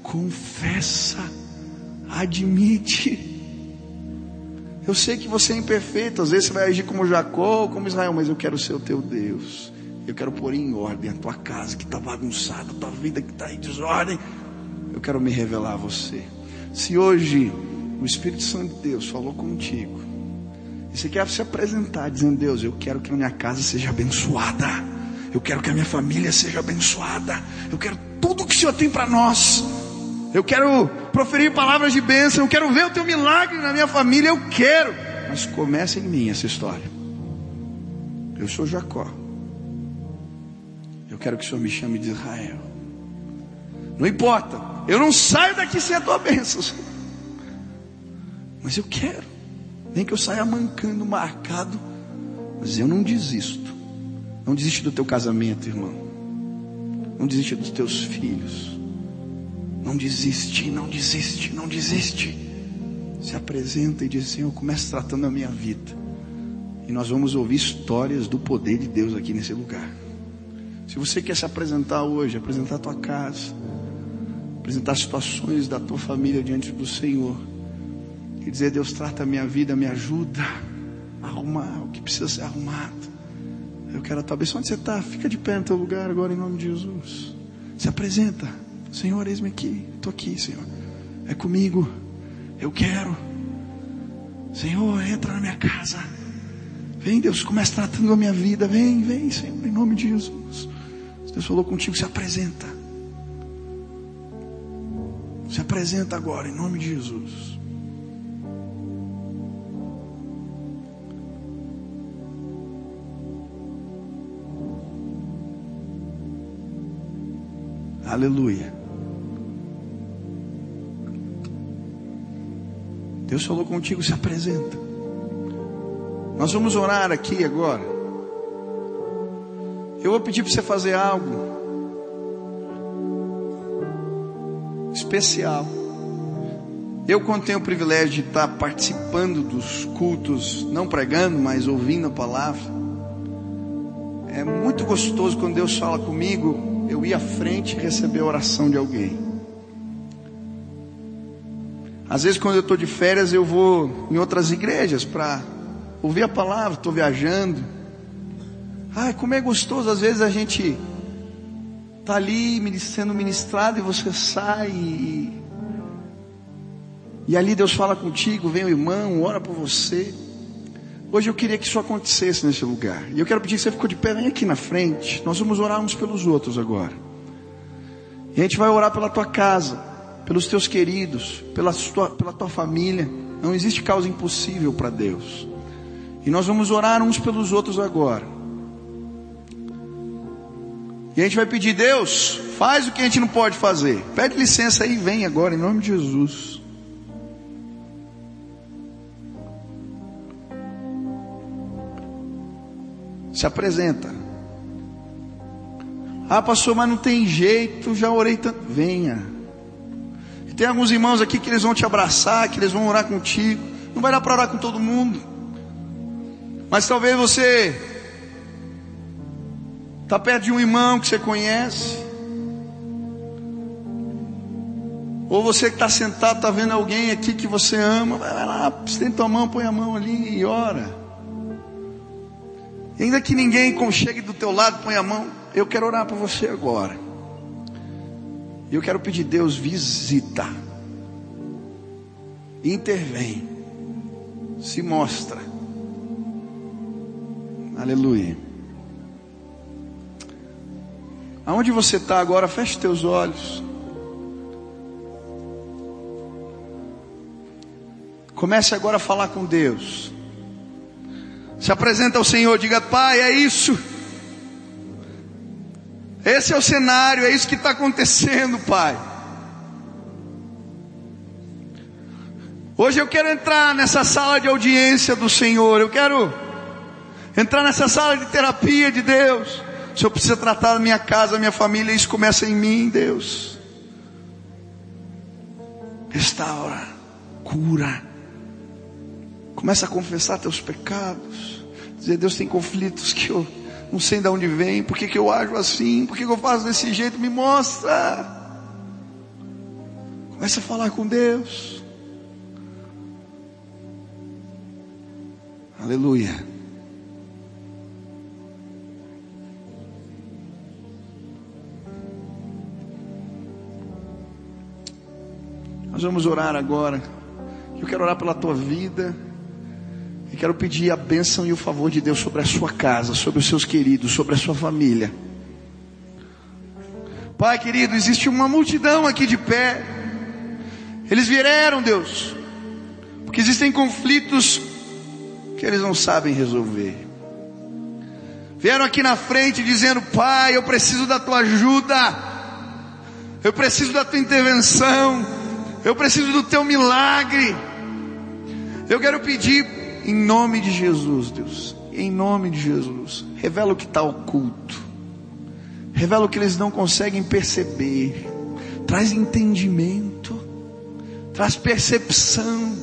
confessa, admite. Eu sei que você é imperfeito, às vezes você vai agir como Jacó como Israel, mas eu quero ser o teu Deus. Eu quero pôr em ordem a tua casa que está bagunçada, a tua vida que está em desordem. Eu quero me revelar a você. Se hoje o Espírito Santo de Deus falou contigo, e você quer se apresentar dizendo: Deus, eu quero que a minha casa seja abençoada, eu quero que a minha família seja abençoada, eu quero tudo que o Senhor tem para nós. Eu quero proferir palavras de bênção, eu quero ver o teu milagre na minha família, eu quero. Mas começa em mim essa história. Eu sou Jacó. Eu quero que o Senhor me chame de Israel. Não importa, eu não saio daqui sem a tua bênção. Mas eu quero. Nem que eu saia mancando, marcado. Mas eu não desisto. Não desiste do teu casamento, irmão. Não desiste dos teus filhos. Não desiste, não desiste, não desiste. Se apresenta e diz: Senhor, comece tratando a minha vida. E nós vamos ouvir histórias do poder de Deus aqui nesse lugar. Se você quer se apresentar hoje, apresentar a tua casa, apresentar situações da tua família diante do Senhor, e dizer: Deus, trata a minha vida, me ajuda a arrumar o que precisa ser arrumado. Eu quero a tua bênção. Onde você está? Fica de pé no teu lugar agora em nome de Jesus. Se apresenta. Senhor, eis-me aqui. Estou aqui, Senhor. É comigo. Eu quero. Senhor, entra na minha casa. Vem, Deus, comece tratando a minha vida. Vem, vem, Senhor, em nome de Jesus. Se Deus falou contigo, se apresenta. Se apresenta agora, em nome de Jesus. Aleluia. Deus falou contigo, se apresenta. Nós vamos orar aqui agora. Eu vou pedir para você fazer algo especial. Eu, quando tenho o privilégio de estar participando dos cultos, não pregando, mas ouvindo a palavra, é muito gostoso quando Deus fala comigo, eu ir à frente e receber a oração de alguém. Às vezes, quando eu estou de férias, eu vou em outras igrejas para ouvir a palavra, estou viajando. Ai, como é gostoso, às vezes a gente está ali sendo ministrado e você sai e, e ali Deus fala contigo, vem o irmão, ora por você. Hoje eu queria que isso acontecesse nesse lugar. E eu quero pedir que você ficou de pé, vem aqui na frente. Nós vamos orar uns pelos outros agora. E a gente vai orar pela tua casa, pelos teus queridos, pela tua, pela tua família. Não existe causa impossível para Deus. E nós vamos orar uns pelos outros agora. E a gente vai pedir, Deus, faz o que a gente não pode fazer. Pede licença aí vem agora, em nome de Jesus. Se apresenta. Ah, pastor, mas não tem jeito, já orei tanto. Venha. Tem alguns irmãos aqui que eles vão te abraçar, que eles vão orar contigo. Não vai dar para orar com todo mundo. Mas talvez você Está perto de um irmão que você conhece. Ou você que está sentado, está vendo alguém aqui que você ama. Vai lá, estende tua mão, põe a mão ali e ora. E ainda que ninguém chegue do teu lado, põe a mão. Eu quero orar por você agora. Eu quero pedir, Deus, visita. Intervém. Se mostra. Aleluia. Aonde você está agora, feche teus olhos. Comece agora a falar com Deus. Se apresenta ao Senhor, diga: Pai, é isso. Esse é o cenário, é isso que está acontecendo, Pai. Hoje eu quero entrar nessa sala de audiência do Senhor. Eu quero entrar nessa sala de terapia de Deus. O Senhor precisa tratar da minha casa, da minha família, isso começa em mim, Deus. Restaura, cura. Começa a confessar teus pecados. Dizer, Deus tem conflitos que eu não sei de onde vem, por que, que eu ajo assim, por que, que eu faço desse jeito, me mostra. Começa a falar com Deus. Aleluia. Nós vamos orar agora. Eu quero orar pela tua vida. E quero pedir a bênção e o favor de Deus sobre a sua casa, sobre os seus queridos, sobre a sua família. Pai querido, existe uma multidão aqui de pé. Eles vieram, Deus, porque existem conflitos que eles não sabem resolver. Vieram aqui na frente dizendo: Pai, eu preciso da tua ajuda, eu preciso da tua intervenção. Eu preciso do teu milagre. Eu quero pedir em nome de Jesus, Deus. Em nome de Jesus. Revela o que está oculto. Revela o que eles não conseguem perceber. Traz entendimento. Traz percepção.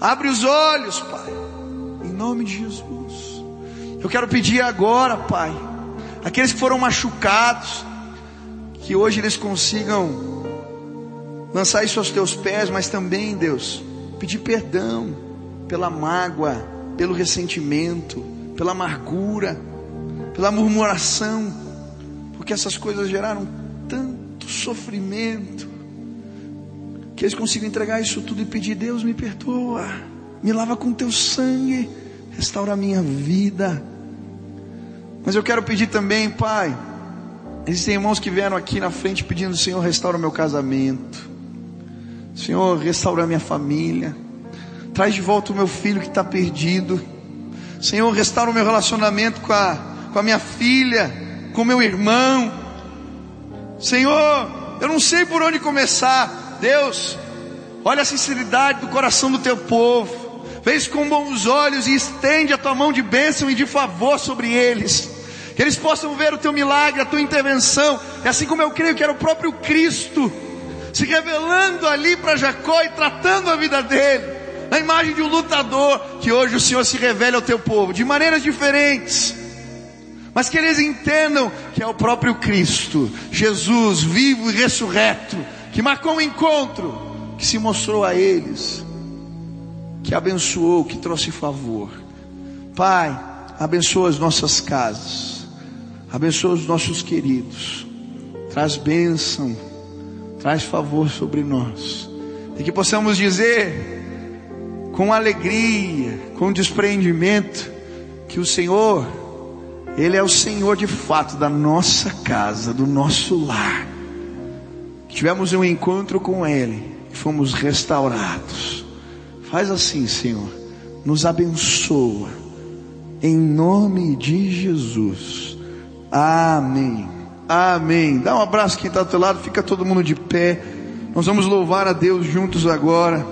Abre os olhos, Pai. Em nome de Jesus. Eu quero pedir agora, Pai. Aqueles que foram machucados. Que hoje eles consigam lançar isso aos teus pés, mas também, Deus, pedir perdão pela mágoa, pelo ressentimento, pela amargura, pela murmuração, porque essas coisas geraram tanto sofrimento, que eles consigam entregar isso tudo e pedir: Deus, me perdoa, me lava com teu sangue, restaura a minha vida. Mas eu quero pedir também, Pai, existem irmãos que vieram aqui na frente pedindo: Senhor, restaura o meu casamento. Senhor, restaura minha família. Traz de volta o meu filho que está perdido. Senhor, restaura o meu relacionamento com a, com a minha filha, com meu irmão. Senhor, eu não sei por onde começar. Deus, olha a sinceridade do coração do teu povo. Vês com bons olhos e estende a tua mão de bênção e de favor sobre eles. Que eles possam ver o teu milagre, a tua intervenção. E assim como eu creio que era o próprio Cristo se revelando ali para Jacó e tratando a vida dele, na imagem de um lutador, que hoje o Senhor se revela ao teu povo de maneiras diferentes. Mas que eles entendam que é o próprio Cristo, Jesus vivo e ressurreto, que marcou um encontro, que se mostrou a eles que abençoou, que trouxe favor. Pai, abençoa as nossas casas, abençoa os nossos queridos, traz bênção, traz favor sobre nós, e que possamos dizer com alegria, com despreendimento, que o Senhor, Ele é o Senhor de fato da nossa casa, do nosso lar. Tivemos um encontro com Ele e fomos restaurados. Faz assim, Senhor. Nos abençoa. Em nome de Jesus. Amém. Amém. Dá um abraço quem está do teu lado. Fica todo mundo de pé. Nós vamos louvar a Deus juntos agora.